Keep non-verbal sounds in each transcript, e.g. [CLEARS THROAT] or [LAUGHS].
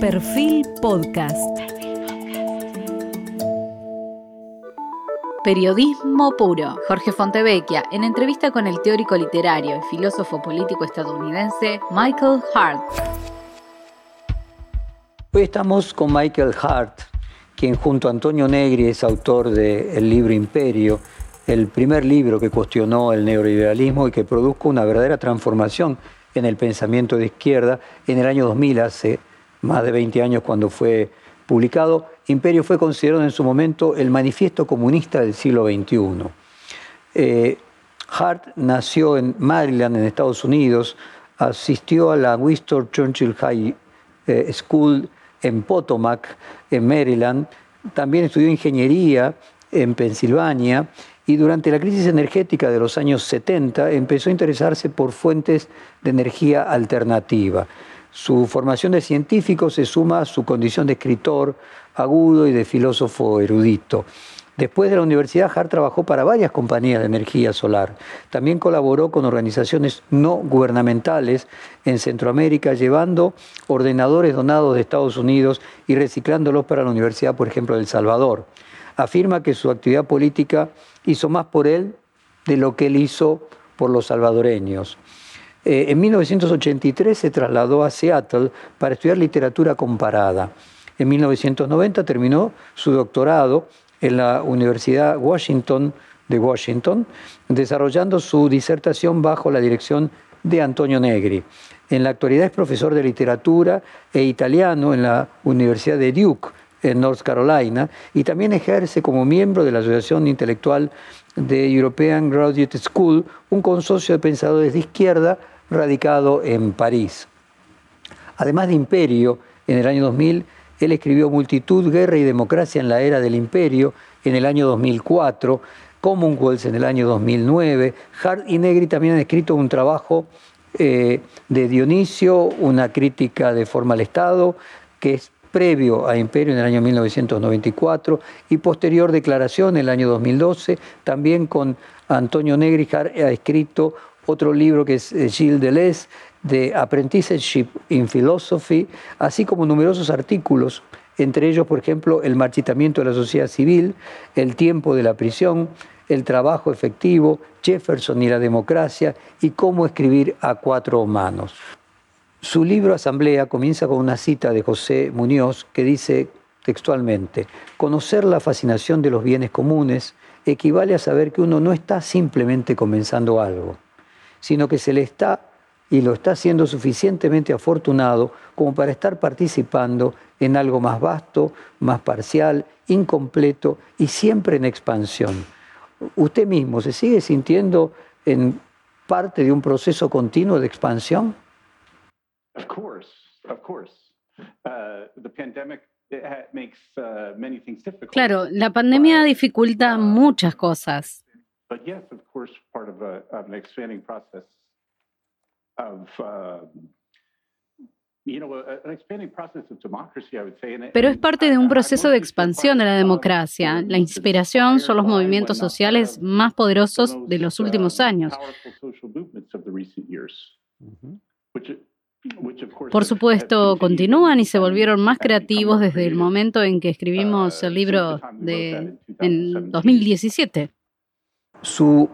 Perfil Podcast. Periodismo puro. Jorge Fontevecchia, en entrevista con el teórico literario y filósofo político estadounidense Michael Hart. Hoy estamos con Michael Hart, quien junto a Antonio Negri es autor del libro Imperio, el primer libro que cuestionó el neoliberalismo y que produjo una verdadera transformación en el pensamiento de izquierda en el año 2000, hace más de 20 años cuando fue publicado, Imperio fue considerado en su momento el manifiesto comunista del siglo XXI. Eh, Hart nació en Maryland, en Estados Unidos, asistió a la Winston Churchill High eh, School en Potomac, en Maryland, también estudió ingeniería en Pensilvania y durante la crisis energética de los años 70 empezó a interesarse por fuentes de energía alternativa. Su formación de científico se suma a su condición de escritor agudo y de filósofo erudito. Después de la universidad, Hart trabajó para varias compañías de energía solar. También colaboró con organizaciones no gubernamentales en Centroamérica, llevando ordenadores donados de Estados Unidos y reciclándolos para la Universidad, por ejemplo, de El Salvador. Afirma que su actividad política hizo más por él de lo que él hizo por los salvadoreños. Eh, en 1983 se trasladó a Seattle para estudiar literatura comparada. En 1990 terminó su doctorado en la Universidad Washington de Washington, desarrollando su disertación bajo la dirección de Antonio Negri. En la actualidad es profesor de literatura e italiano en la Universidad de Duke, en North Carolina, y también ejerce como miembro de la Asociación Intelectual de European Graduate School, un consorcio de pensadores de izquierda radicado en París. Además de Imperio, en el año 2000, él escribió Multitud, Guerra y Democracia en la Era del Imperio en el año 2004, Commonwealth en el año 2009. Hart y Negri también han escrito un trabajo eh, de Dionisio, una crítica de forma al Estado, que es previo a Imperio en el año 1994 y posterior declaración en el año 2012, también con Antonio Negri ha escrito otro libro que es eh, Gilles Deleuze, de Apprenticeship in Philosophy, así como numerosos artículos, entre ellos, por ejemplo, El marchitamiento de la sociedad civil, El tiempo de la prisión, El trabajo efectivo, Jefferson y la democracia y Cómo escribir a cuatro manos. Su libro Asamblea comienza con una cita de José Muñoz que dice textualmente, conocer la fascinación de los bienes comunes equivale a saber que uno no está simplemente comenzando algo, sino que se le está y lo está haciendo suficientemente afortunado como para estar participando en algo más vasto, más parcial, incompleto y siempre en expansión. ¿Usted mismo se sigue sintiendo en parte de un proceso continuo de expansión? Claro, la pandemia dificulta uh, muchas cosas. Pero es parte de un proceso de expansión de la democracia. La inspiración son los movimientos sociales más poderosos de los últimos años. Por supuesto, continúan y se volvieron más creativos desde el momento en que escribimos el libro de, en 2017. Su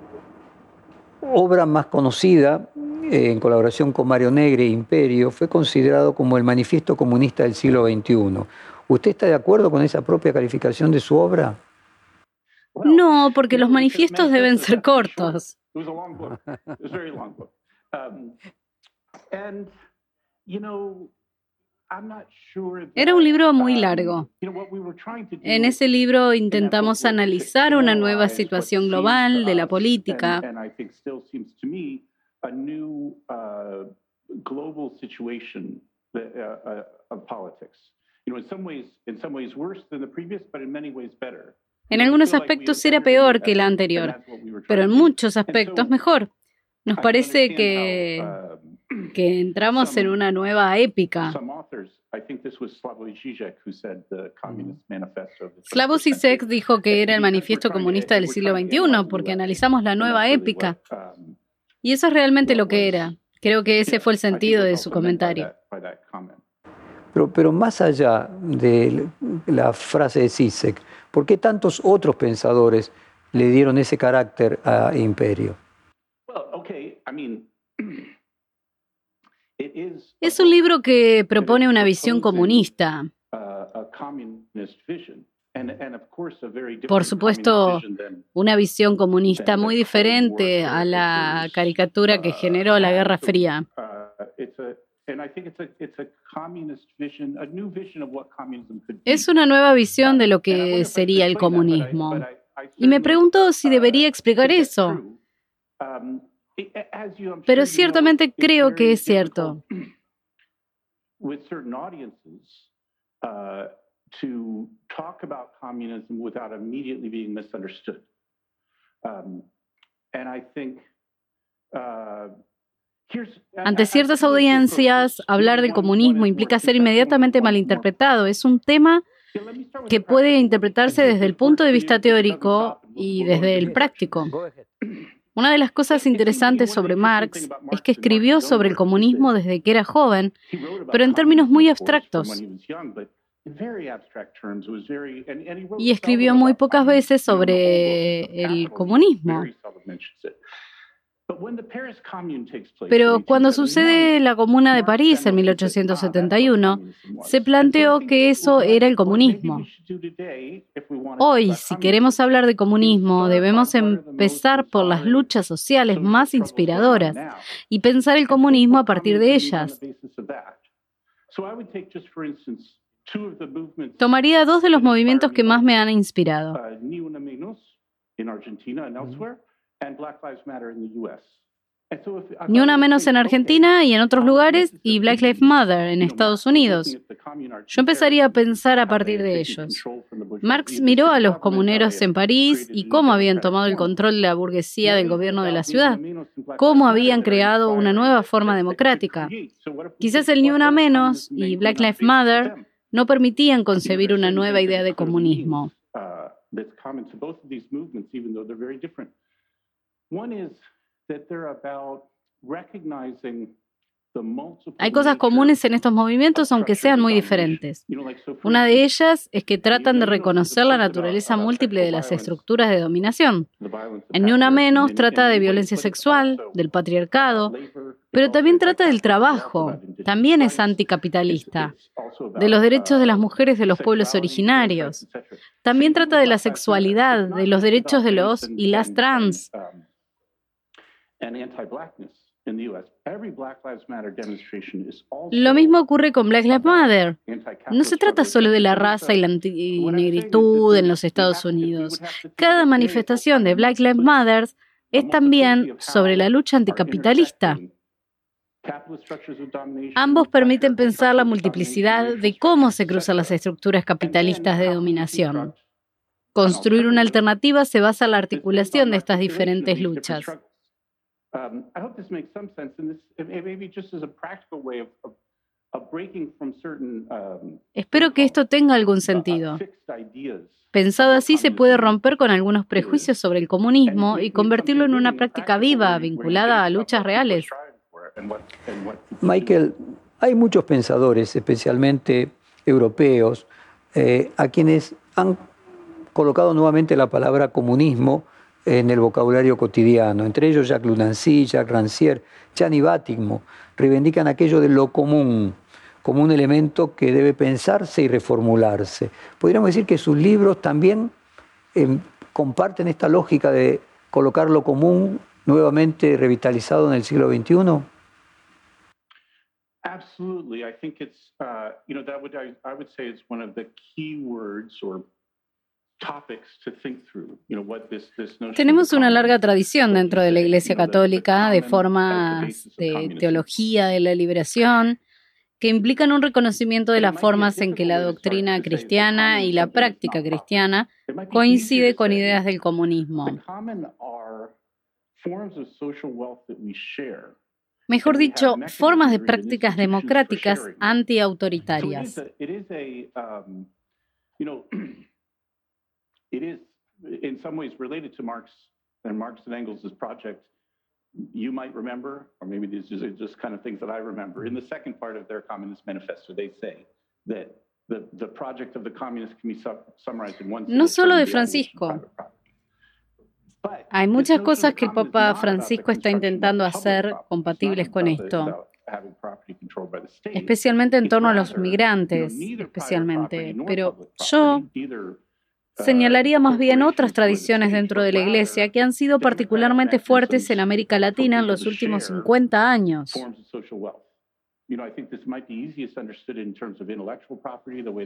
obra más conocida, eh, en colaboración con Mario Negre e Imperio, fue considerado como el manifiesto comunista del siglo XXI. ¿Usted está de acuerdo con esa propia calificación de su obra? No, porque los manifiestos deben ser cortos. Era un libro muy um, largo. En ese libro intentamos analizar una nueva situación global de la política. En algunos aspectos era peor que la anterior, pero en muchos aspectos mejor. Nos parece que um, que entramos en una nueva épica. Slavoj Zizek dijo que era el manifiesto comunista del siglo XXI porque analizamos la nueva épica. Um, y eso es realmente lo que era. Creo que ese fue el sentido de su comentario. Pero, pero más allá de la frase de Zizek, ¿por qué tantos otros pensadores le dieron ese carácter a imperio? Es un libro que propone una visión comunista. Por supuesto, una visión comunista muy diferente a la caricatura que generó la Guerra Fría. Es una nueva visión de lo que sería el comunismo. Y me pregunto si debería explicar eso. Pero ciertamente creo que es cierto. [CLEARS THROAT] to talk about communism without immediately being misunderstood. Um, and I think uh, Ante ciertas audiencias, hablar del comunismo implica ser inmediatamente malinterpretado. Es un tema que puede interpretarse desde el punto de vista teórico y desde el práctico. [CLEARS THROAT] Una de las cosas interesantes sobre Marx es que escribió sobre el comunismo desde que era joven, pero en términos muy abstractos. Y escribió muy pocas veces sobre el comunismo. Pero cuando sucede la Comuna de París en 1871, se planteó que eso era el comunismo. Hoy, si queremos hablar de comunismo, debemos empezar por las luchas sociales más inspiradoras y pensar el comunismo a partir de ellas. Tomaría dos de los movimientos que más me han inspirado. Ni una menos en Argentina y en otros lugares y Black Lives Matter en Estados Unidos. Yo empezaría a pensar a partir de ellos. Marx miró a los comuneros en París y cómo habían tomado el control de la burguesía del gobierno de la ciudad, cómo habían creado una nueva forma democrática. Quizás el Ni una menos y Black Lives Matter no permitían concebir una nueva idea de comunismo. Hay cosas comunes en estos movimientos, aunque sean muy diferentes. Una de ellas es que tratan de reconocer la naturaleza múltiple de las estructuras de dominación. En Ni Una Menos trata de violencia sexual, del patriarcado, pero también trata del trabajo, también es anticapitalista, de los derechos de las mujeres de los pueblos originarios, también trata de la sexualidad, de los derechos de los y las trans. Lo mismo ocurre con Black Lives Matter. No se trata solo de la raza y la negritud en los Estados Unidos. Cada manifestación de Black Lives Matter es también sobre la lucha anticapitalista. Ambos permiten pensar la multiplicidad de cómo se cruzan las estructuras capitalistas de dominación. Construir una alternativa se basa en la articulación de estas diferentes luchas. Espero que esto tenga algún sentido. Pensado así, se puede romper con algunos prejuicios sobre el comunismo y convertirlo en una práctica viva, vinculada a luchas reales. Michael, hay muchos pensadores, especialmente europeos, eh, a quienes han colocado nuevamente la palabra comunismo en el vocabulario cotidiano. Entre ellos Jacques Lunancy, Jacques Rancière, Gianni Batigmo, reivindican aquello de lo común como un elemento que debe pensarse y reformularse. Podríamos decir que sus libros también em, comparten esta lógica de colocar lo común nuevamente revitalizado en el siglo XXI. Absolutely. I think it's, uh, you know, that would, I, I would say is one of the key words or Tenemos una larga tradición dentro de la Iglesia Católica de formas de teología de la liberación que implican un reconocimiento de las formas en que la doctrina cristiana y la práctica cristiana coincide con ideas del comunismo. Mejor dicho, formas de prácticas democráticas antiautoritarias. [CLEARS THROAT] it is in some ways related to Marx and Marx and Engels' project. You might remember, or maybe these are just kind of things that I remember. In the second part of their Communist Manifesto, they say, that the, the project of the communists can be summarized in one No solo de Francisco. Hay muchas cosas que el Papa Francisco está intentando hacer compatibles con esto, especialmente en torno a los migrantes, especialmente. Pero yo señalaría más bien otras tradiciones dentro de la Iglesia que han sido particularmente fuertes en América Latina en los últimos 50 años.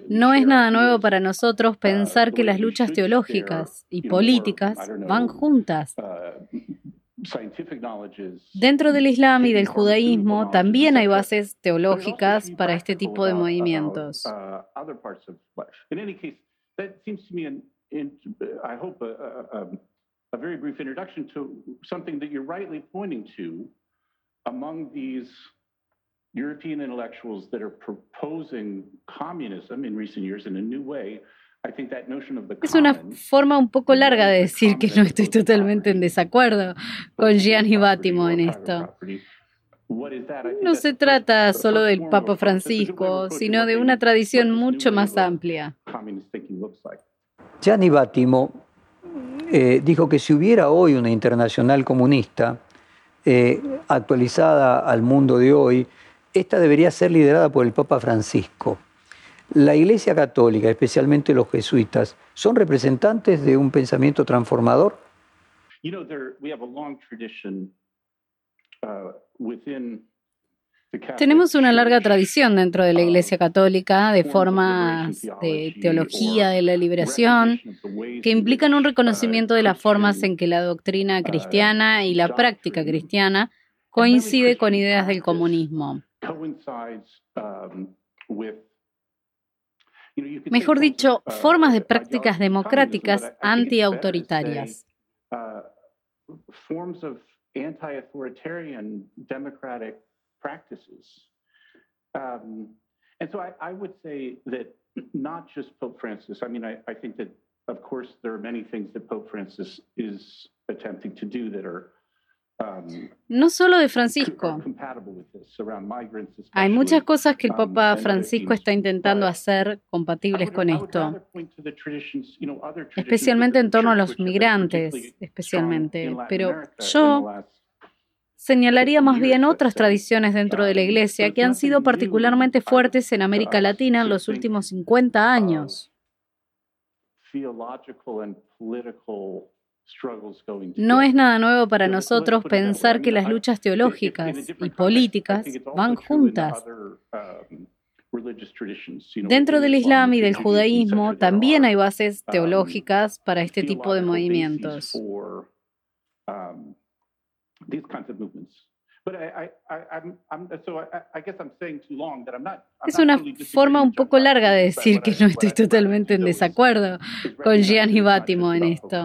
No es nada nuevo para nosotros uh, pensar que las luchas teológicas y políticas van juntas. Uh, Dentro del Islam y del judaísmo también hay bases teológicas para este tipo de movimientos. That seems to me, in, in I hope, a, a, a very brief introduction to something that you're rightly pointing to among these European intellectuals that are proposing communism in recent years in a new way. Es una forma un poco larga de decir que no estoy totalmente en desacuerdo con Gianni Battimo en esto. No se trata solo del Papa Francisco, sino de una tradición mucho más amplia. Gianni Battimo eh, dijo que si hubiera hoy una internacional comunista eh, actualizada al mundo de hoy, esta debería ser liderada por el Papa Francisco. La Iglesia Católica, especialmente los jesuitas, ¿son representantes de un pensamiento transformador? Tenemos una larga tradición dentro de la Iglesia Católica de formas de teología de la liberación que implican un reconocimiento de las formas en que la doctrina cristiana y la práctica cristiana coincide con ideas del comunismo. Mejor dicho, formas de prácticas democráticas antiautoritarias anti-authoritarian democratic practices. Um, and so I, I, would say that not just Pope Francis, I mean, I, I think that, of course, there are many things that Pope Francis is attempting to do that are no solo de Francisco. Hay muchas cosas que el Papa Francisco está intentando hacer compatibles con esto, especialmente en torno a los migrantes, especialmente. Pero yo señalaría más bien otras tradiciones dentro de la Iglesia que han sido particularmente fuertes en América Latina en los últimos 50 años. No es nada nuevo para nosotros pensar que las luchas teológicas y políticas van juntas. Dentro del Islam y del judaísmo también hay bases teológicas para este tipo de movimientos. Es una forma un poco larga de decir que no estoy totalmente en desacuerdo con Gianni Battimo en esto.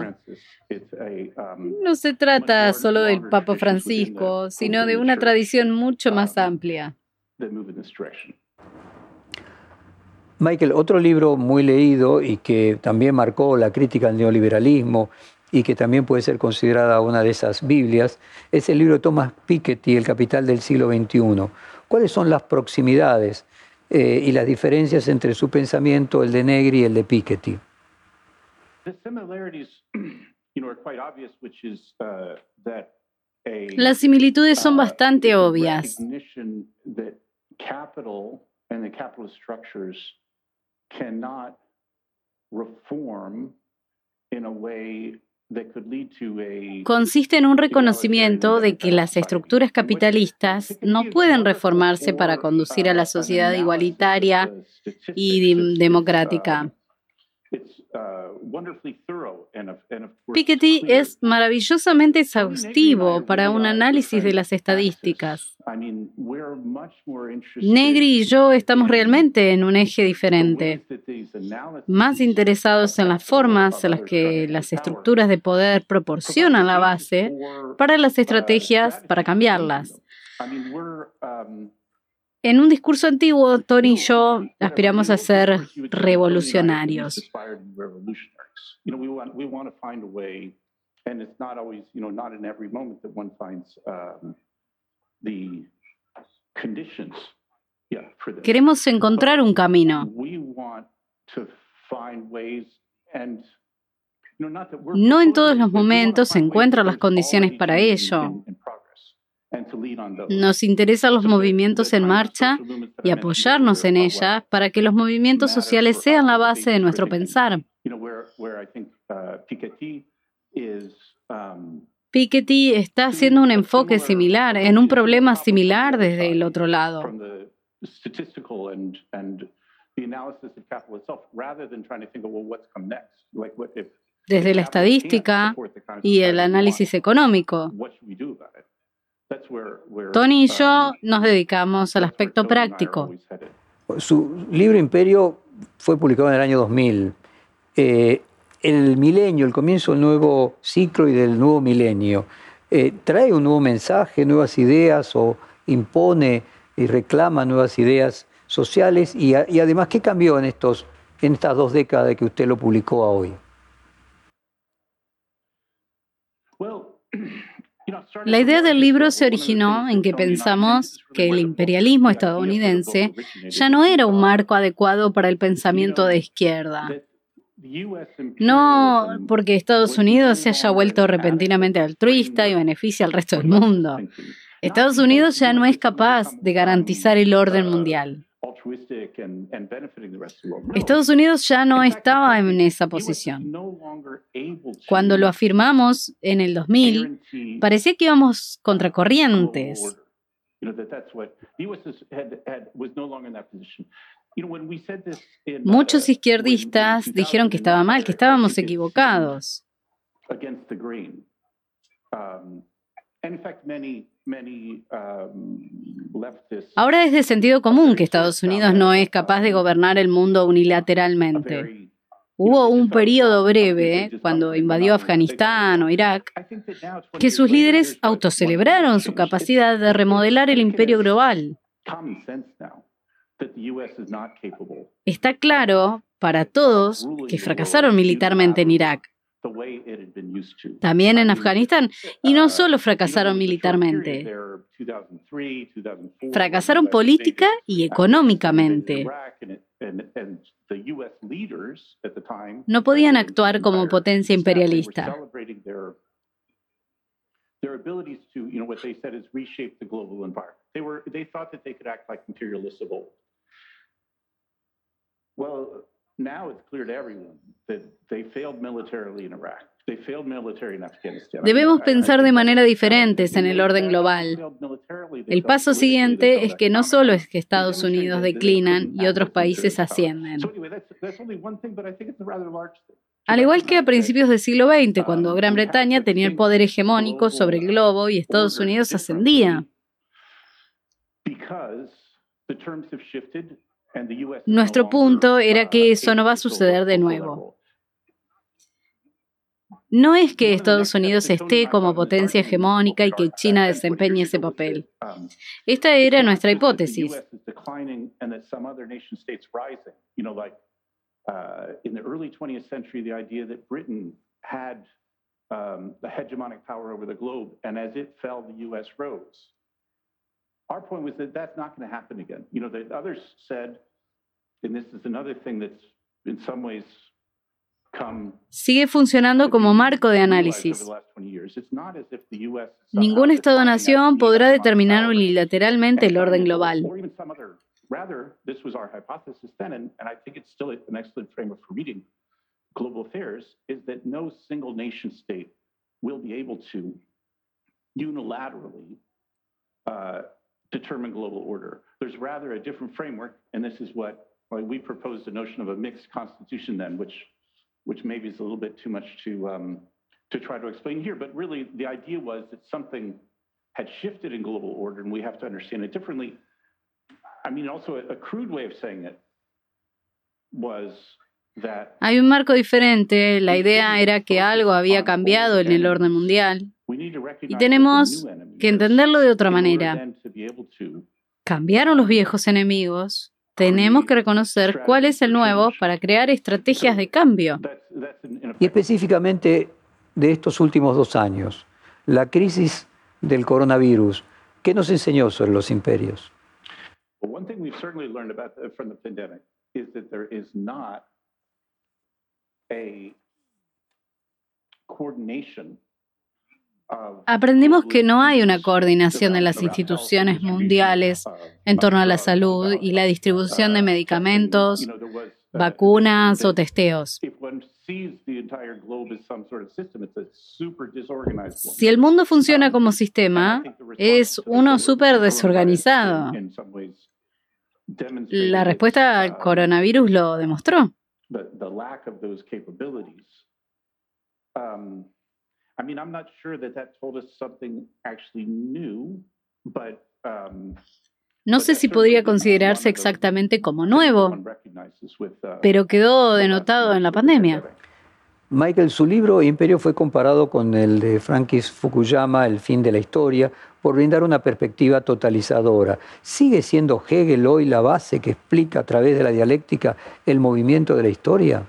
No se trata solo del Papa Francisco, sino de una tradición mucho más um, amplia. Michael, otro libro muy leído y que también marcó la crítica al neoliberalismo y que también puede ser considerada una de esas Biblias, es el libro de Thomas Piketty, El Capital del siglo XXI. ¿Cuáles son las proximidades eh, y las diferencias entre su pensamiento, el de Negri y el de Piketty? Las similitudes son uh, bastante obvias. Consiste en un reconocimiento de que las estructuras capitalistas no pueden reformarse para conducir a la sociedad igualitaria y democrática. Piketty es maravillosamente exhaustivo para un análisis de las estadísticas. Negri y yo estamos realmente en un eje diferente, más interesados en las formas en las que las estructuras de poder proporcionan la base para las estrategias para cambiarlas. En un discurso antiguo, Tony y yo aspiramos a ser revolucionarios. Queremos encontrar un camino. No en todos los momentos se encuentran las condiciones para ello. Nos interesan los movimientos en marcha y apoyarnos en ellas para que los movimientos sociales sean la base de nuestro pensar. Piketty está haciendo un enfoque similar, en un problema similar desde el otro lado. Desde la estadística y el análisis económico. Tony y yo nos dedicamos al aspecto práctico. Su libro Imperio fue publicado en el año 2000. Eh, el milenio, el comienzo del nuevo ciclo y del nuevo milenio, eh, trae un nuevo mensaje, nuevas ideas o impone y reclama nuevas ideas sociales y, y además, ¿qué cambió en, estos, en estas dos décadas de que usted lo publicó a hoy? [CLEARS THROAT] La idea del libro se originó en que pensamos que el imperialismo estadounidense ya no era un marco adecuado para el pensamiento de izquierda. No porque Estados Unidos se haya vuelto repentinamente altruista y beneficia al resto del mundo. Estados Unidos ya no es capaz de garantizar el orden mundial. Estados Unidos ya no estaba en esa posición. Cuando lo afirmamos en el 2000, parecía que íbamos contracorrientes. Muchos izquierdistas dijeron que estaba mal, que estábamos equivocados. Ahora es de sentido común que Estados Unidos no es capaz de gobernar el mundo unilateralmente. Hubo un periodo breve, cuando invadió Afganistán o Irak, que sus líderes autocelebraron su capacidad de remodelar el imperio global. Está claro para todos que fracasaron militarmente en Irak. También en Afganistán. Y no solo fracasaron militarmente, fracasaron política y económicamente. No podían actuar como potencia imperialista. Debemos pensar de manera diferente en el orden global. El paso siguiente es que no solo es que Estados Unidos declinan y otros países ascienden. Al igual que a principios del siglo XX, cuando Gran Bretaña tenía el poder hegemónico sobre el globo y Estados Unidos ascendía. Nuestro punto era que eso no va a suceder de nuevo. No es que Estados Unidos esté como potencia hegemónica y que China desempeñe ese papel. Esta era nuestra hipótesis. in the early 20th century, the idea that Britain had um, the hegemonic power over the globe, and as it fell, the U.S. rose. Our point was that that's not going to happen again. You know, the others said, and this is another thing that's in some ways come Sigue funcionando como marco de análisis. Ningún Estado-nación podrá determinar unilateralmente el orden global. Rather, this was our hypothesis then, and, and I think it's still an excellent framework for reading global affairs, is that no single nation state will be able to unilaterally uh, determine global order. There's rather a different framework, and this is what well, we proposed a notion of a mixed constitution then, which which maybe is a little bit too much to um, to try to explain here. But really, the idea was that something had shifted in global order, and we have to understand it differently. Hay un marco diferente. La idea era que algo había cambiado en el orden mundial. Y tenemos que entenderlo de otra manera. Cambiaron los viejos enemigos. Tenemos que reconocer cuál es el nuevo para crear estrategias de cambio. Y específicamente de estos últimos dos años, la crisis del coronavirus, ¿qué nos enseñó sobre los imperios? Aprendimos que no hay una coordinación de las instituciones mundiales en torno a la salud y la distribución de medicamentos, vacunas o testeos. Si el mundo funciona como sistema, es uno súper desorganizado. La respuesta al coronavirus lo demostró. I mean, I'm not sure that that told us something actually new, but um, no sé si podría considerarse exactamente como nuevo, pero quedó denotado en la pandemia. Michael, su libro Imperio fue comparado con el de Francis Fukuyama, El fin de la historia, por brindar una perspectiva totalizadora. ¿Sigue siendo Hegel hoy la base que explica a través de la dialéctica el movimiento de la historia?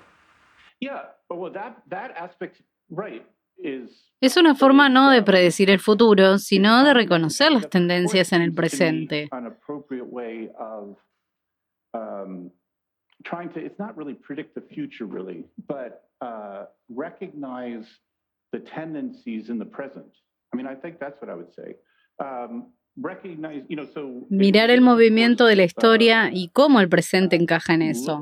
Es una forma no de predecir el futuro, sino de reconocer las tendencias en el presente. uh, mirar el movimiento de la historia y cómo el presente encaja en eso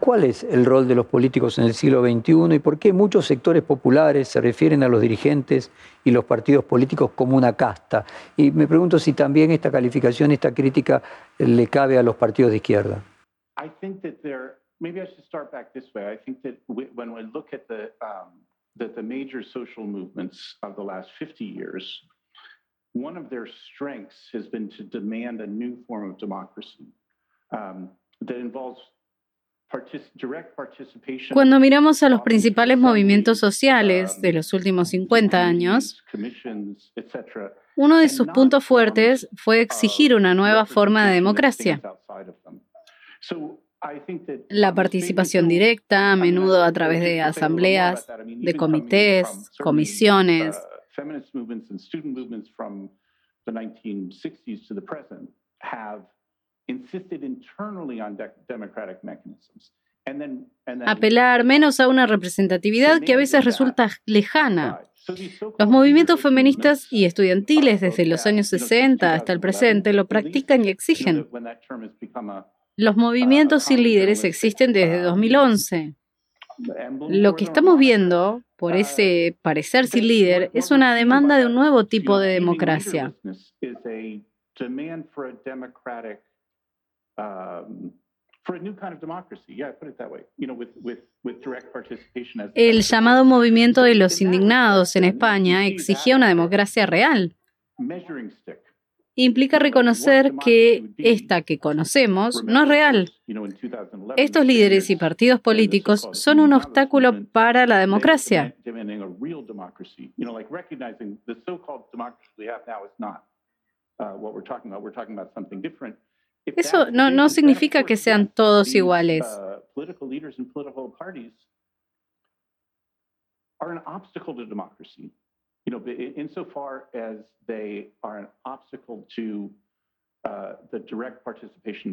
¿Cuál es el rol de los políticos en el siglo XXI y por qué muchos sectores populares se refieren a los dirigentes y los partidos políticos como una casta? Y me pregunto si también esta calificación, esta crítica le cabe a los partidos de izquierda. I think that there, maybe I should start back this way. I think that we, when we look at the, um, that the major social movements of the last 50 years, one of their strengths has been to demand a new form of democracy um, that involves Cuando miramos a los principales movimientos sociales de los últimos 50 años, uno de sus puntos fuertes fue exigir una nueva forma de democracia. La participación directa, a menudo a través de asambleas, de comités, comisiones. Apelar menos a una representatividad que a veces resulta lejana. Los movimientos feministas y estudiantiles desde los años 60 hasta el presente lo practican y exigen. Los movimientos sin líderes existen desde 2011. Lo que estamos viendo por ese parecer sin líder es una demanda de un nuevo tipo de democracia. El llamado movimiento de los indignados en España exigía una democracia real. Implica reconocer que esta que conocemos no es real. Estos líderes y partidos políticos son un obstáculo para la democracia. Eso no, no significa que sean todos iguales. uh,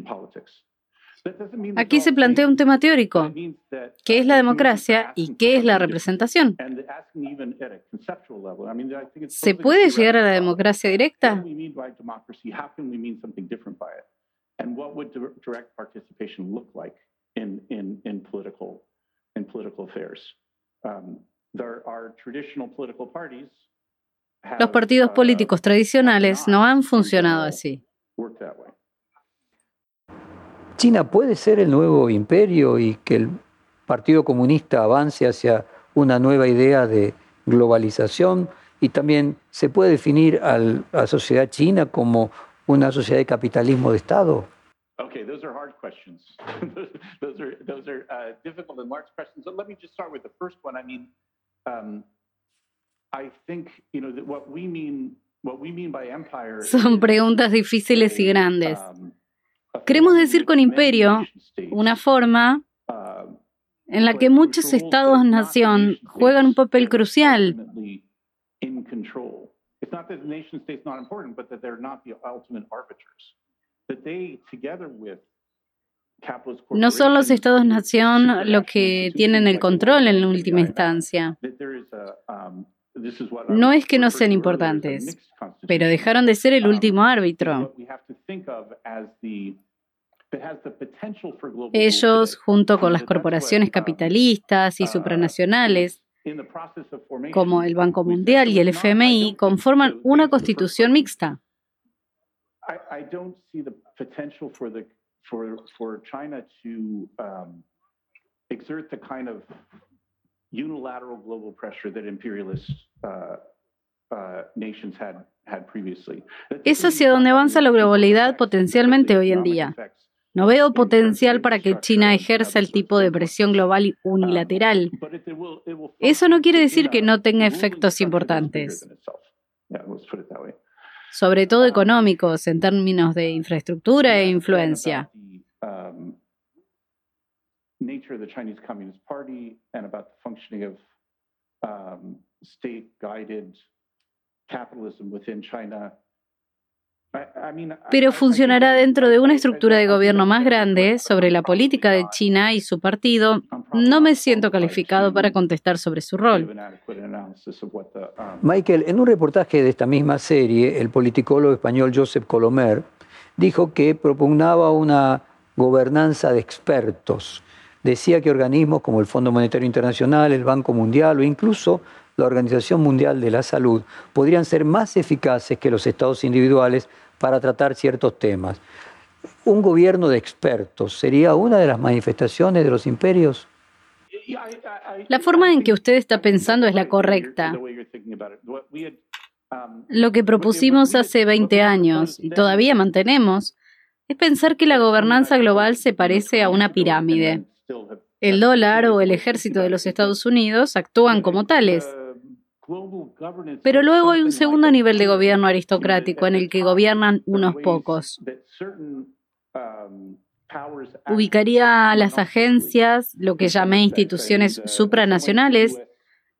politics. Aquí se plantea un tema teórico. ¿Qué es la democracia y qué es la representación? ¿Se puede llegar a la democracia directa? And what would direct participation look like in, in, in, political, in political affairs. Um, there are traditional political parties Los partidos uh, políticos tradicionales no han funcionado así. China puede ser el nuevo imperio y que el Partido Comunista avance hacia una nueva idea de globalización y también se puede definir a la sociedad china como una sociedad de capitalismo de Estado? Okay, those are hard questions. [LAUGHS] those are those are uh, difficult and large questions. So let me just start with the first one. I mean, um, I think you know that what we mean what we mean by empire. Son preguntas difíciles y grandes. Queremos decir con imperio una forma en la que muchos estados-nación juegan un papel crucial. No son los estados-nación los que tienen el control en la última instancia. No es que no sean importantes, pero dejaron de ser el último árbitro. Ellos, junto con las corporaciones capitalistas y supranacionales, como el Banco Mundial y el FMI, conforman una constitución mixta. Unilateral global pressure that imperialist uh, uh, nations had, had previously. Es hacia donde avanza la globalidad potencialmente hoy en día. No veo potencial para que China ejerza el tipo de presión global unilateral. Eso no quiere decir que no tenga efectos importantes, sobre todo económicos en términos de infraestructura e influencia. Pero funcionará dentro de una estructura de gobierno más grande sobre la política de China y su partido. No me siento calificado para contestar sobre su rol. Michael, en un reportaje de esta misma serie, el politicólogo español Joseph Colomer dijo que propugnaba una gobernanza de expertos decía que organismos como el Fondo Monetario Internacional, el Banco Mundial o incluso la Organización Mundial de la Salud podrían ser más eficaces que los estados individuales para tratar ciertos temas. ¿Un gobierno de expertos sería una de las manifestaciones de los imperios? La forma en que usted está pensando es la correcta. Lo que propusimos hace 20 años y todavía mantenemos es pensar que la gobernanza global se parece a una pirámide. El dólar o el ejército de los Estados Unidos actúan como tales. Pero luego hay un segundo nivel de gobierno aristocrático en el que gobiernan unos pocos. Ubicaría a las agencias, lo que llamé instituciones supranacionales,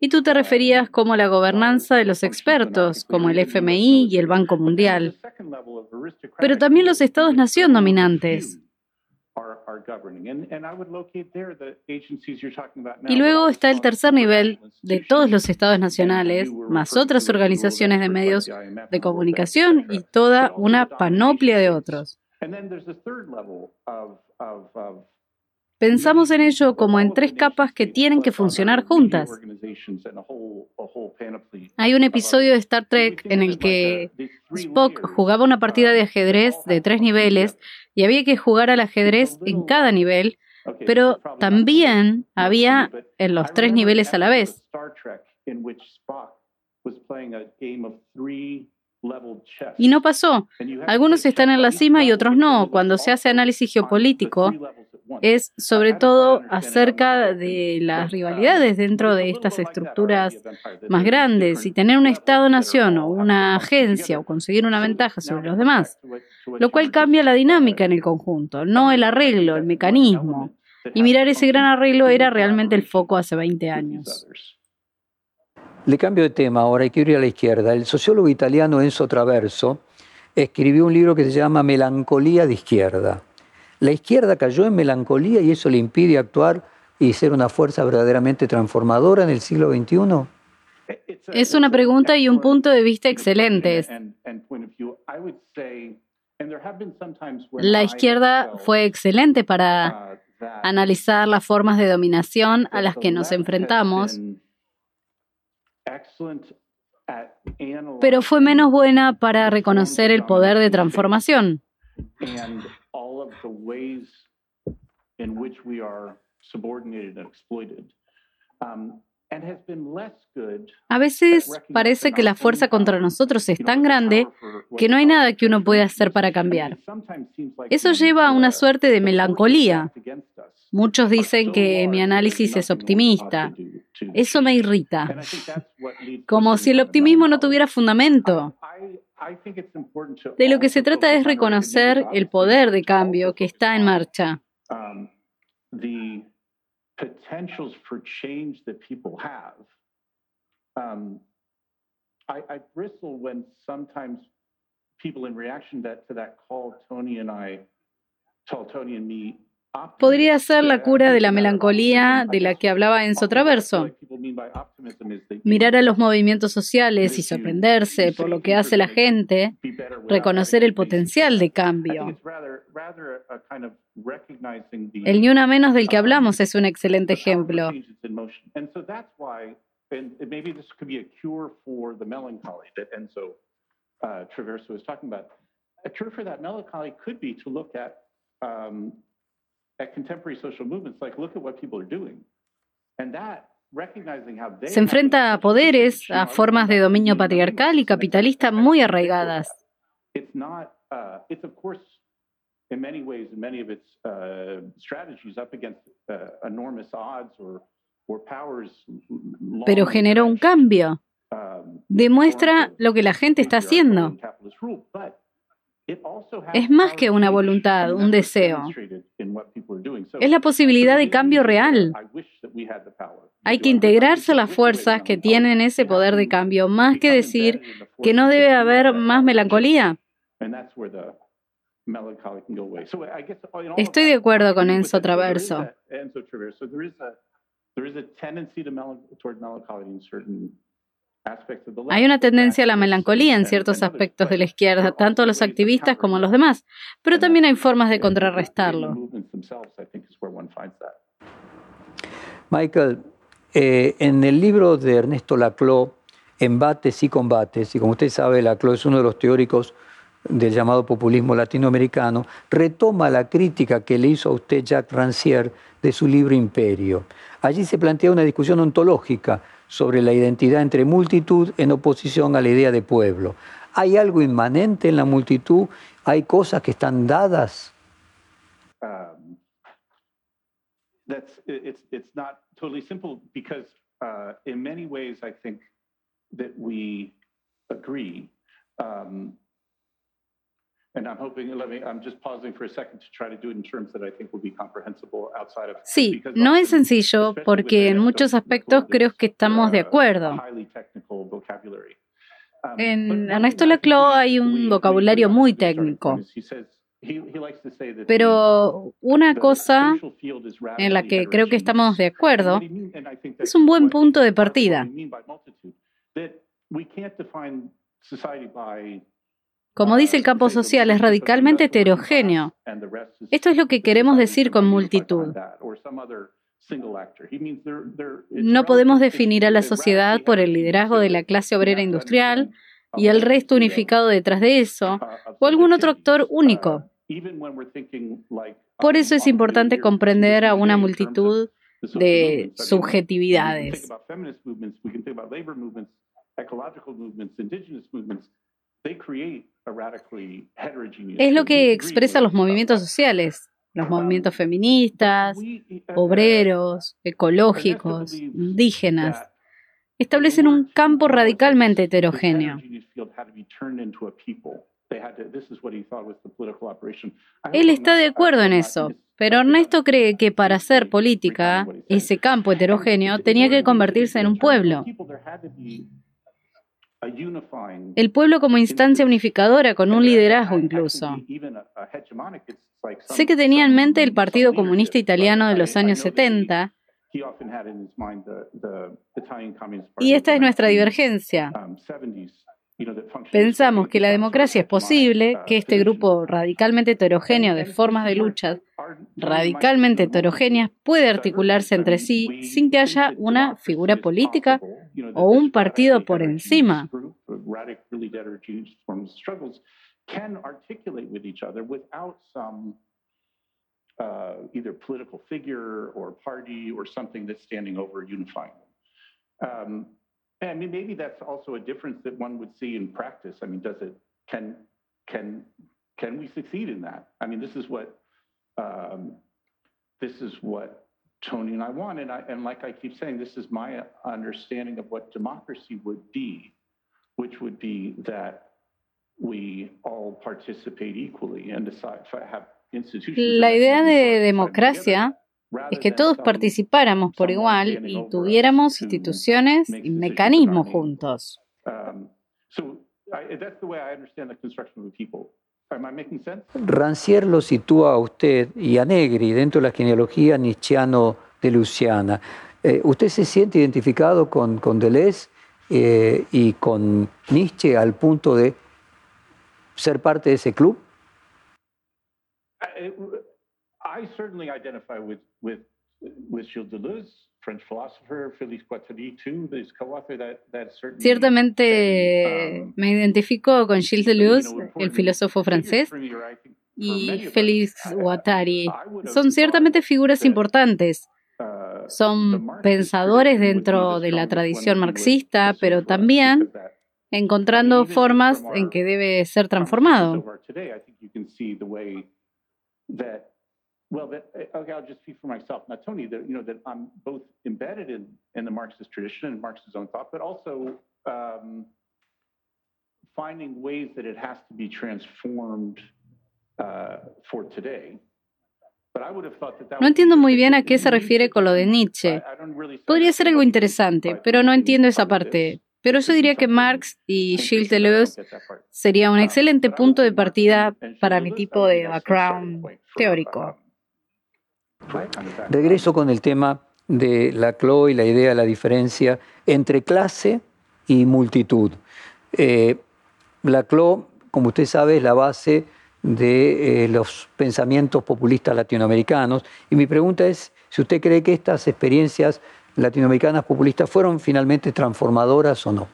y tú te referías como la gobernanza de los expertos, como el FMI y el Banco Mundial. Pero también los estados-nación dominantes. Y luego está el tercer nivel de todos los estados nacionales, más otras organizaciones de medios de comunicación y toda una panoplia de otros. Pensamos en ello como en tres capas que tienen que funcionar juntas. Hay un episodio de Star Trek en el que Spock jugaba una partida de ajedrez de tres niveles y había que jugar al ajedrez en cada nivel, pero también había en los tres niveles a la vez. Y no pasó. Algunos están en la cima y otros no. Cuando se hace análisis geopolítico, es sobre todo acerca de las rivalidades dentro de estas estructuras más grandes y tener un Estado-nación o una agencia o conseguir una ventaja sobre los demás, lo cual cambia la dinámica en el conjunto, no el arreglo, el mecanismo. Y mirar ese gran arreglo era realmente el foco hace 20 años. Le cambio de tema ahora, hay que ir a la izquierda. El sociólogo italiano Enzo Traverso escribió un libro que se llama Melancolía de Izquierda. La izquierda cayó en melancolía y eso le impide actuar y ser una fuerza verdaderamente transformadora en el siglo XXI. Es una pregunta y un punto de vista excelentes. La izquierda fue excelente para analizar las formas de dominación a las que nos enfrentamos, pero fue menos buena para reconocer el poder de transformación. A veces parece que la fuerza contra nosotros es tan grande que no hay nada que uno pueda hacer para cambiar. Eso lleva a una suerte de melancolía. Muchos dicen que mi análisis es optimista, Eso me irrita. Como si el optimismo no tuviera fundamento. De lo que se trata es reconocer el poder de cambio que está en marcha. Potentials for change that people have. Um, I, I bristle when sometimes people, in reaction that, to that, call Tony and I, tell Tony and me. Podría ser la cura de la melancolía de la que hablaba Enzo Traverso. Mirar a los movimientos sociales y sorprenderse por lo que hace la gente, reconocer el potencial de cambio. El ni una menos del que hablamos es un excelente ejemplo. Traverso contemporary social movements, like look at what people are doing, and that recognizing how they Se enfrenta a poderes, a formas de dominio patriarcal y capitalista muy arraigadas. Pero generó un cambio. um, Demuestra lo que la gente está haciendo. Es más que una voluntad, un deseo. Es la posibilidad de cambio real. Hay que integrarse a las fuerzas que tienen ese poder de cambio, más que decir que no debe haber más melancolía. Estoy de acuerdo con Enzo Traverso. Hay una tendencia a la melancolía en ciertos aspectos de la izquierda, tanto also los activistas como counter los demás. Pero también hay formas de contrarrestarlo. Michael, eh, en el libro de Ernesto Laclau, Embates y Combates, y como usted sabe, Laclau es uno de los teóricos del llamado populismo latinoamericano, retoma la crítica que le hizo a usted Jacques Rancière de su libro Imperio. Allí se plantea una discusión ontológica sobre la identidad entre multitud en oposición a la idea de pueblo. ¿Hay algo inmanente en la multitud? ¿Hay cosas que están dadas? um, that's not totally simple because uh, in many ways I think that we agree. Um, Sí, no es sencillo porque en Ernesto, muchos we aspectos include creo this, que estamos de uh, acuerdo. highly technical vocabulary. Um, En but one Ernesto thing I think Laclau we- hay un we- we vocabulario agree on muy at the starting técnico. point is he says- he- he likes to say that the- Pero una cosa en la que creo que estamos de acuerdo And and es un buen punto de of partida. Como dice el campo social, es radicalmente heterogéneo. Esto es lo que queremos decir con multitud. No podemos definir a la sociedad por el liderazgo de la clase obrera industrial y el resto unificado detrás de eso, o algún otro actor único. Por eso es importante comprender a una multitud de subjetividades. They create. Es lo que expresa los movimientos sociales, los Um, movimientos feministas, We- uh, uh, obreros, ecológicos, Ernesto believes indígenas. Establecen un campo radicalmente heterogéneo. Él está de acuerdo en eso, pero Ernesto cree que para hacer política, ese campo heterogéneo tenía que convertirse en un pueblo. El pueblo como instancia unificadora con un liderazgo incluso. Sé que tenía en mente el Partido Comunista Italiano de los años 70 y esta es nuestra divergencia. Pensamos que la democracia es posible, que este grupo radicalmente heterogéneo de formas de lucha radicalmente heterogéneas puede articularse entre sí sin que haya una figura política o un partido por encima. Can articulate with each other without some either political figure or party or something that's standing over unifying them. And I mean, maybe that's also a difference that one would see in practice. I mean, does it can can can we succeed in that? I mean, this is what um, this is what Tony and I want. And, I, and like I keep saying, this is my understanding of what democracy would be, which would be that we all participate equally and decide, if I have institutions. La idea de democracia es que todos participáramos por igual y tuviéramos instituciones y mecanismos juntos. So I, that's the way I understand the construction of the people. Am I making sense? Rancière lo sitúa a usted y a Negri dentro de la genealogía nietzscheano de Luciana. Eh, ¿Usted se siente identificado con, con Deleuze eh, y con Nietzsche al punto de ser parte de ese club? I, I certainly identify with, with, with Gilles Deleuze, French philosopher, Félix Guattari, too, co-author, that, that certainly... Ciertamente um, me identifico con Gilles Deleuze, el filósofo francés, y. Félix Guattari. [LAUGHS] Son ciertamente figuras importantes. uh, Son pensadores dentro de la tradición marxista, pero también encontrando formas en que debe ser transformado. Well, that, uh, okay, I'll just speak for myself. Now, Tony, that, you know, that I'm both embedded in, in the Marxist tradition and Marx's own thought, but also um, finding ways that it has to be transformed uh, for today. But I would have thought that that No entiendo muy bien a qué se refiere con lo de. Nietzsche. I- I don't really Podría ser algo interesante, pero no entiendo esa parte. Pero yo diría que Marx y Gilles Deleuze sería un excelente punto de partida para mi tipo de background teórico. Regreso con el tema de la CLO y la idea de la diferencia entre clase y multitud. Eh, la CLO, como usted sabe, es la base de eh, los pensamientos populistas latinoamericanos. Y mi pregunta es si usted cree que estas experiencias latinoamericanas populistas fueron finalmente transformadoras o no.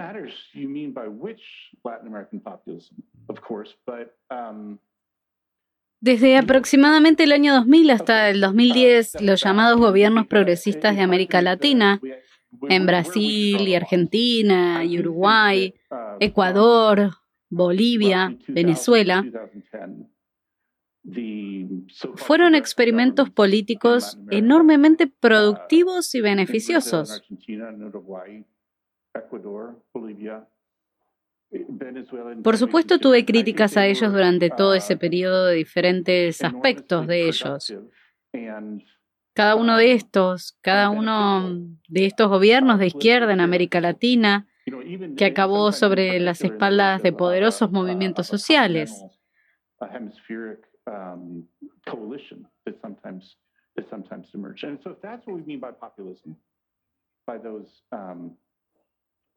matters you mean by which Latin American populism, of course, but um, Desde aproximadamente el año 2000 hasta el 2010, los llamados gobiernos progresistas de América Latina, en Brasil y Argentina y Uruguay, Ecuador, Bolivia, Venezuela, fueron experimentos políticos enormemente productivos y beneficiosos. Por supuesto, tuve críticas a ellos durante todo ese periodo de diferentes aspectos de ellos. Cada uno de estos, cada uno de estos gobiernos de izquierda en América Latina, que acabó sobre las espaldas de poderosos movimientos sociales.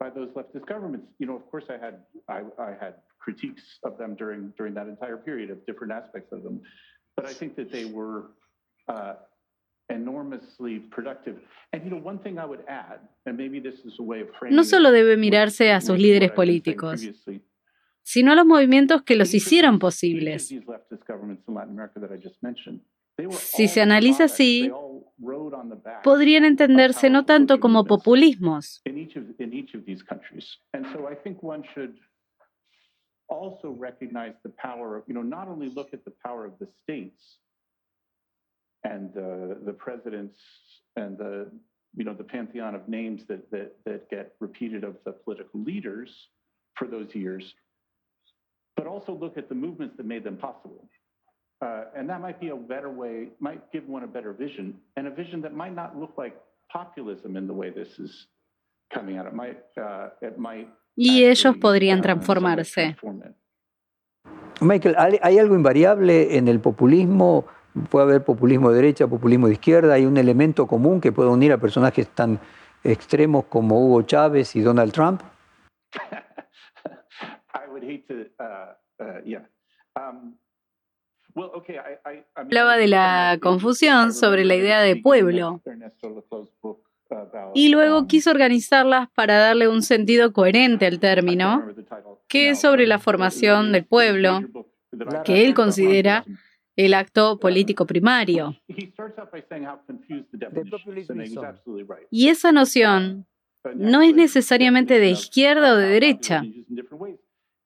By those leftist governments, you know, of course I had I, I had critiques of them during during that entire period of different aspects of them, but I think that they were uh, enormously productive. And you know, one thing I would add, and maybe this is a way of framing No solo debe mirarse a sus líderes what I've been saying políticos, sino a los movimientos que los hicieron posibles. each of these leftist governments in Latin America that I just mentioned, they were Si se analiza así, They all rode on the back Podrían entenderse no tanto como populismos, Uh, and that might be a better way, might give one a better vision, and a vision that might not look like populism in the way this is coming out. It might, uh, it might y ellos podrían uh, ways transformarse. Michael, ¿hay hay algo invariable en el populismo? Puede haber populismo de derecha, populismo de izquierda. ¿Hay un elemento común que pueda unir a personajes tan extremos como Hugo Chávez y Donald Trump? [LAUGHS] I would hate to, uh, uh, yeah. Um, well, okay, I, I, I mean, Hablaba de la I confusión sobre la idea de pueblo. Y luego um, quiso organizarlas para darle un sentido coherente al término, que es sobre la formación del pueblo, que él considera el acto político primario. Y esa noción no es necesariamente de izquierda o de derecha.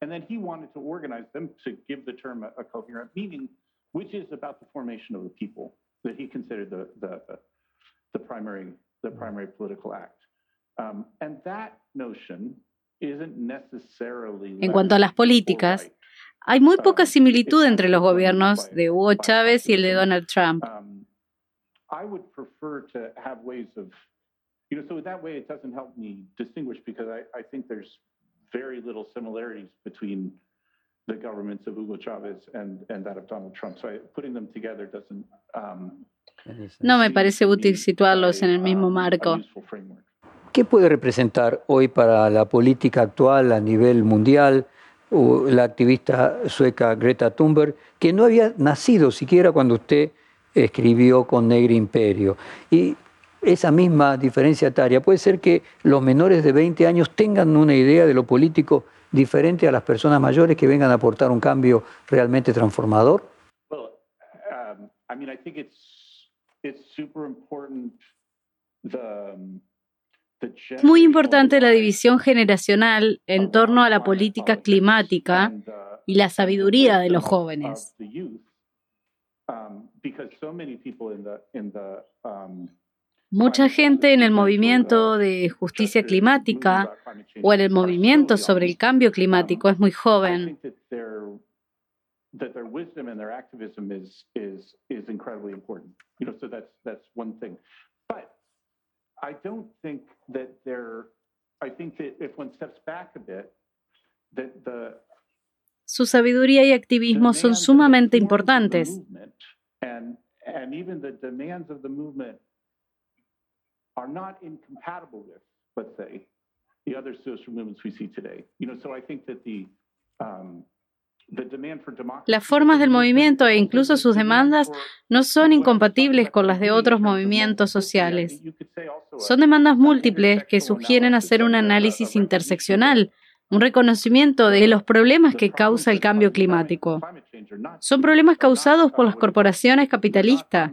Populism is used in different ways. And then he wanted to organize them to give the term a, a coherent meaning which is about the formation of the people that he considered the, the, the primary, the primary political act. Um, and that notion isn't necessarily En cuanto a las políticas, hay muy poca similitud entre los gobiernos de Hugo Chávez y el de Donald Trump. Um, I would prefer to have ways of, you know, so that way it doesn't help me distinguish because I, I think there's very little similarities between the governments of Hugo Chavez and, and that of Donald Trump. So I, putting them together doesn't. Um, No me parece útil situarlos en el mismo marco. ¿Qué puede representar hoy para la política actual a nivel mundial la activista sueca Greta Thunberg, que no había nacido siquiera cuando usted escribió con Negro Imperio? Y esa misma diferencia etaria puede ser que los menores de 20 años tengan una idea de lo político diferente a las personas mayores que vengan a aportar un cambio realmente transformador? Es muy importante la división generacional en torno a la política climática y la sabiduría de los jóvenes. Mucha gente en el movimiento de justicia climática o en el movimiento sobre el cambio climático es muy joven. su sabiduría y activismo son sumamente importantes. And, and even the demands of the movement are not incompatible with, let's say, the other social movements we see today. You know, so I think that the um, Las formas del movimiento e incluso sus demandas no son incompatibles con las de otros movimientos sociales. Son demandas múltiples que sugieren hacer un análisis interseccional, un reconocimiento de los problemas que causa el cambio climático. Son problemas causados por las corporaciones capitalistas.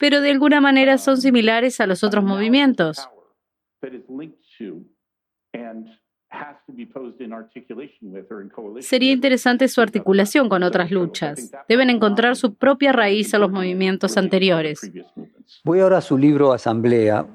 Pero de alguna manera son similares a los otros movimientos. Sería interesante su articulación con otras luchas. Deben encontrar su propia raíz a los movimientos anteriores. Voy ahora a su libro Asamblea.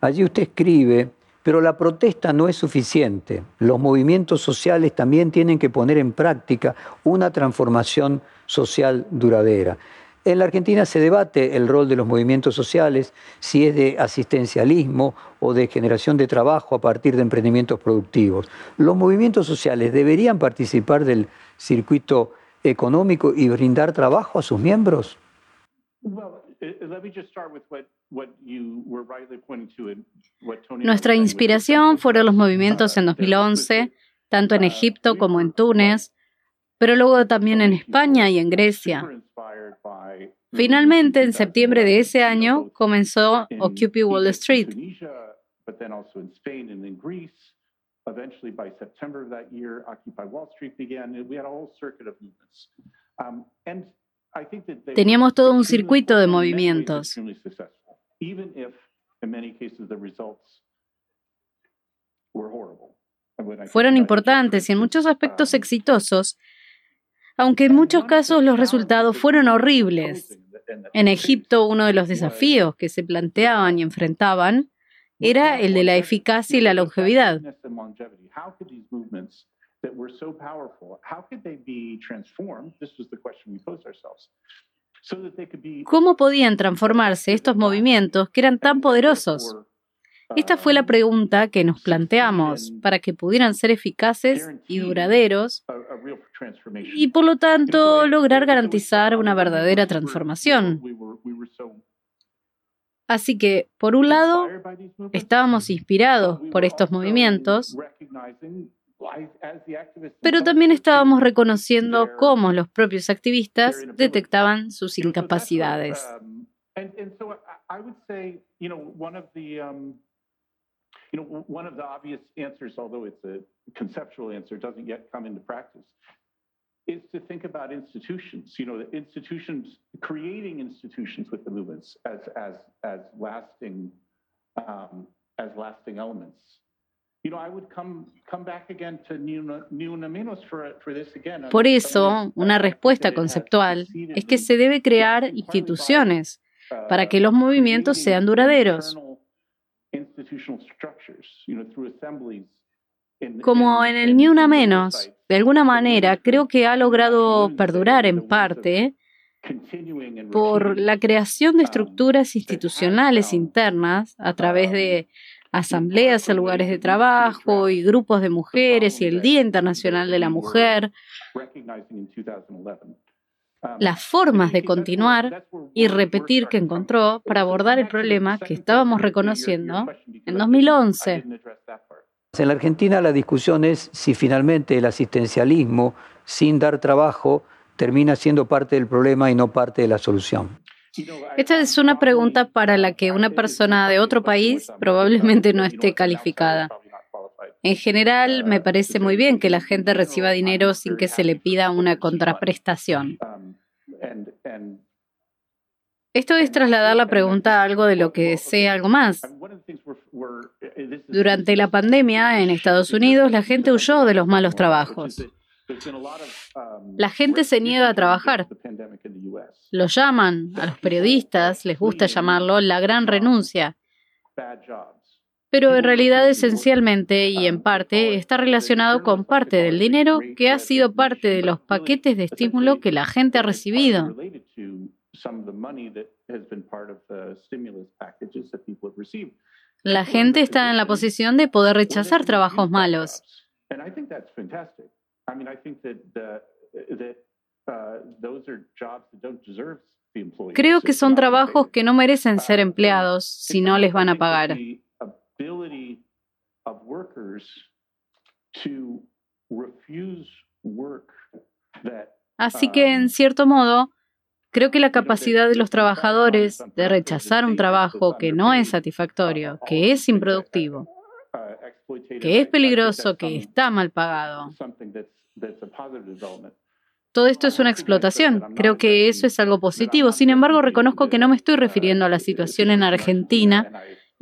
Allí usted escribe, pero la protesta no es suficiente. Los movimientos sociales también tienen que poner en práctica una transformación social duradera. En la Argentina se debate el rol de los movimientos sociales, si es de asistencialismo o de generación de trabajo a partir de emprendimientos productivos. ¿Los movimientos sociales deberían participar del circuito económico y brindar trabajo a sus miembros? Nuestra inspiración fueron los movimientos en 2011, tanto en Egipto como en Túnez, pero luego también en España y en Grecia. Finalmente, en septiembre de ese año, comenzó Occupy Wall Street. Teníamos todo un circuito de movimientos. Fueron importantes y en muchos aspectos exitosos, aunque en muchos casos los resultados fueron horribles. En Egipto uno de los desafíos que se planteaban y enfrentaban era el de la eficacia y la longevidad. ¿Cómo podían transformarse estos movimientos que eran tan poderosos? Esta fue la pregunta que nos planteamos para que pudieran ser eficaces y duraderos y por lo tanto lograr garantizar una verdadera transformación. Así que, por un lado, estábamos inspirados por estos movimientos Pero también estábamos reconociendo cómo los propios activistas detectaban sus incapacidades. You know, one of the obvious answers, although it's a conceptual answer, doesn't yet come into practice, is to think about institutions. You know, the institutions, creating institutions with the movements as as as lasting um, as lasting elements. You know, I would come come back again to Ni Una Menos for for this again. Por eso, una respuesta conceptual es que se debe crear instituciones para que los movimientos sean duraderos. Como en el Ni Una Menos, de alguna manera creo que ha logrado perdurar en parte por la creación de estructuras institucionales internas a través de asambleas en lugares de trabajo y grupos de mujeres y el Día Internacional de la Mujer las formas de continuar y repetir que encontró para abordar el problema que estábamos reconociendo en 2011. En la Argentina la discusión es si finalmente el asistencialismo, sin dar trabajo, termina siendo parte del problema y no parte de la solución. Esta es una pregunta para la que una persona de otro país probablemente no esté calificada. En general, me parece muy bien que la gente reciba dinero sin que se le pida una contraprestación. Esto es trasladar la pregunta a algo de lo que sé algo más. Durante la pandemia en Estados Unidos, la gente huyó de los malos trabajos. La gente se niega a trabajar. Lo llaman, a los periodistas les gusta llamarlo la gran renuncia pero en realidad esencialmente y en parte está relacionado con parte del dinero que ha sido parte de los paquetes de estímulo que la gente ha recibido. La gente está en la posición de poder rechazar trabajos malos. Creo que son trabajos que no merecen ser empleados si no les van a pagar. Así que, en cierto modo, creo que la capacidad de los trabajadores de rechazar un trabajo que no es satisfactorio, que es improductivo, uh, que es peligroso, que está mal pagado. Todo esto es una explotación. Creo que eso es algo positivo. Sin embargo, reconozco que no me estoy refiriendo a la situación en Argentina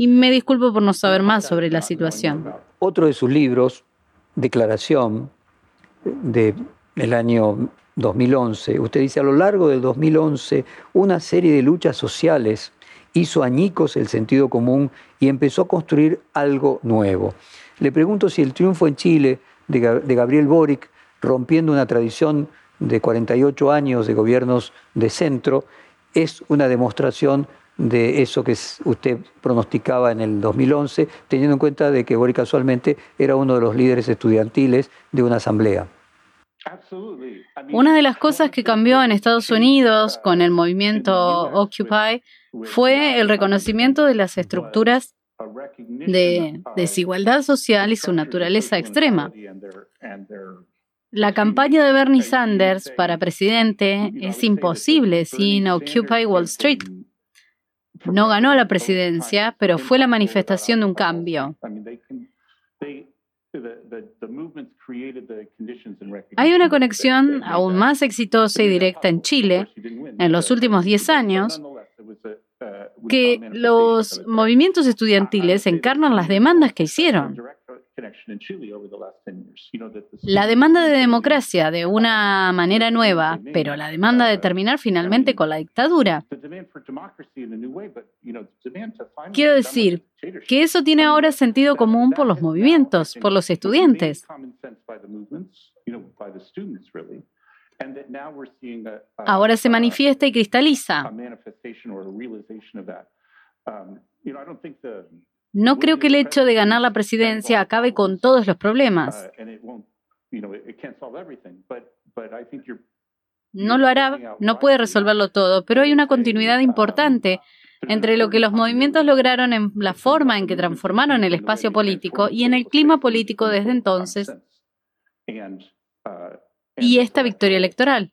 y me disculpo por no saber más sobre la situación. Otro de sus libros, Declaración, del año 2011, usted dice, a lo largo del 2011, una serie de luchas sociales hizo añicos el sentido común y empezó a construir algo nuevo. Le pregunto si el triunfo en Chile de Gabriel Boric, rompiendo una tradición de 48 años de gobiernos de centro, es una demostración de eso que usted pronosticaba en el 2011, teniendo en cuenta de que Boric casualmente era uno de los líderes estudiantiles de una asamblea. Una de las cosas que cambió en Estados Unidos con el movimiento Occupy fue el reconocimiento de las estructuras de desigualdad social y su naturaleza extrema. La campaña de Bernie Sanders para presidente es imposible sin Occupy Wall Street. No ganó la presidencia, pero fue la manifestación de un cambio. Hay una conexión aún más exitosa y directa en Chile en los últimos 10 años que los movimientos estudiantiles encarnan las demandas que hicieron. La demanda de democracia de una manera nueva, pero la demanda de terminar finalmente con la dictadura. Quiero decir que eso tiene ahora sentido común por los movimientos, por los estudiantes. Ahora se manifiesta y cristaliza. No creo que el hecho de ganar la presidencia acabe con todos los problemas. No lo hará, no puede resolverlo todo, pero hay una continuidad importante entre lo que los movimientos lograron en la forma en que transformaron el espacio político y en el clima político desde entonces y esta victoria electoral.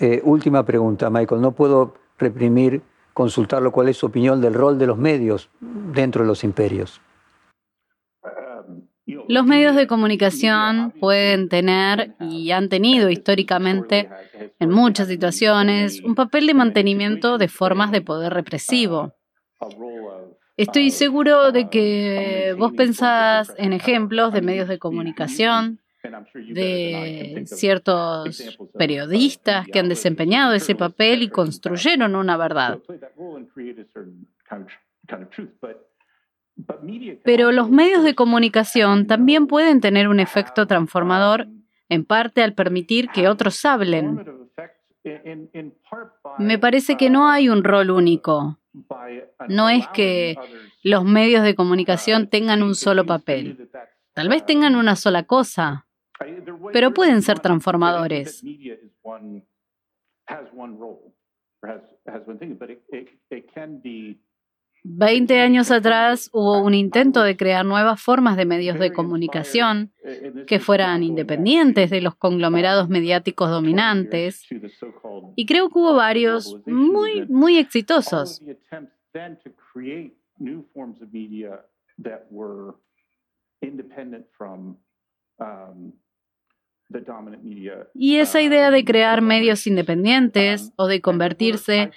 Eh, última pregunta, Michael. No puedo reprimir consultarlo cuál es su opinión del rol de los medios dentro de los imperios. Los medios de comunicación pueden tener y han tenido históricamente, en muchas situaciones, un papel de mantenimiento de formas de poder represivo. Estoy seguro de que vos pensás en ejemplos de medios de comunicación, de ciertos periodistas que han desempeñado ese papel y construyeron una verdad. Pero los medios de comunicación también pueden tener un efecto transformador, en parte al permitir que otros hablen. Me parece que no hay un rol único. No es que los medios de comunicación tengan un solo papel. Tal vez tengan una sola cosa, pero pueden ser transformadores. Veinte años atrás hubo un intento de crear nuevas formas de medios de comunicación que fueran independientes de los conglomerados mediáticos dominantes y creo que hubo varios muy, muy exitosos. Y esa idea de crear medios independientes o de convertirse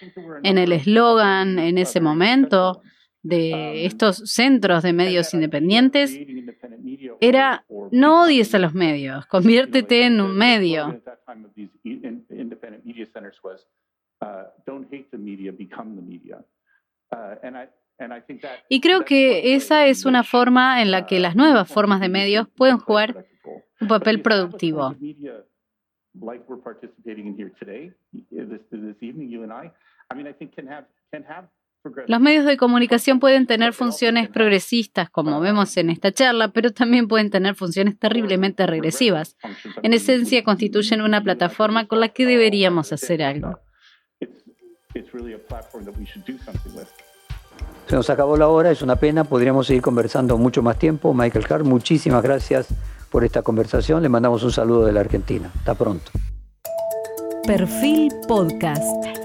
en el eslogan en ese momento de estos centros de medios independientes era no odies a los medios, conviértete en un medio. Y creo que esa es una forma en la que las nuevas formas de medios pueden jugar un papel productivo. Los medios de comunicación pueden tener funciones progresistas, como vemos en esta charla, pero también pueden tener funciones terriblemente regresivas. En esencia, constituyen una plataforma con la que deberíamos hacer algo. Se nos acabó la hora, es una pena, podríamos seguir conversando mucho más tiempo. Michael Hart, muchísimas gracias por esta conversación. Le mandamos un saludo de la Argentina. Hasta pronto. Perfil Podcast.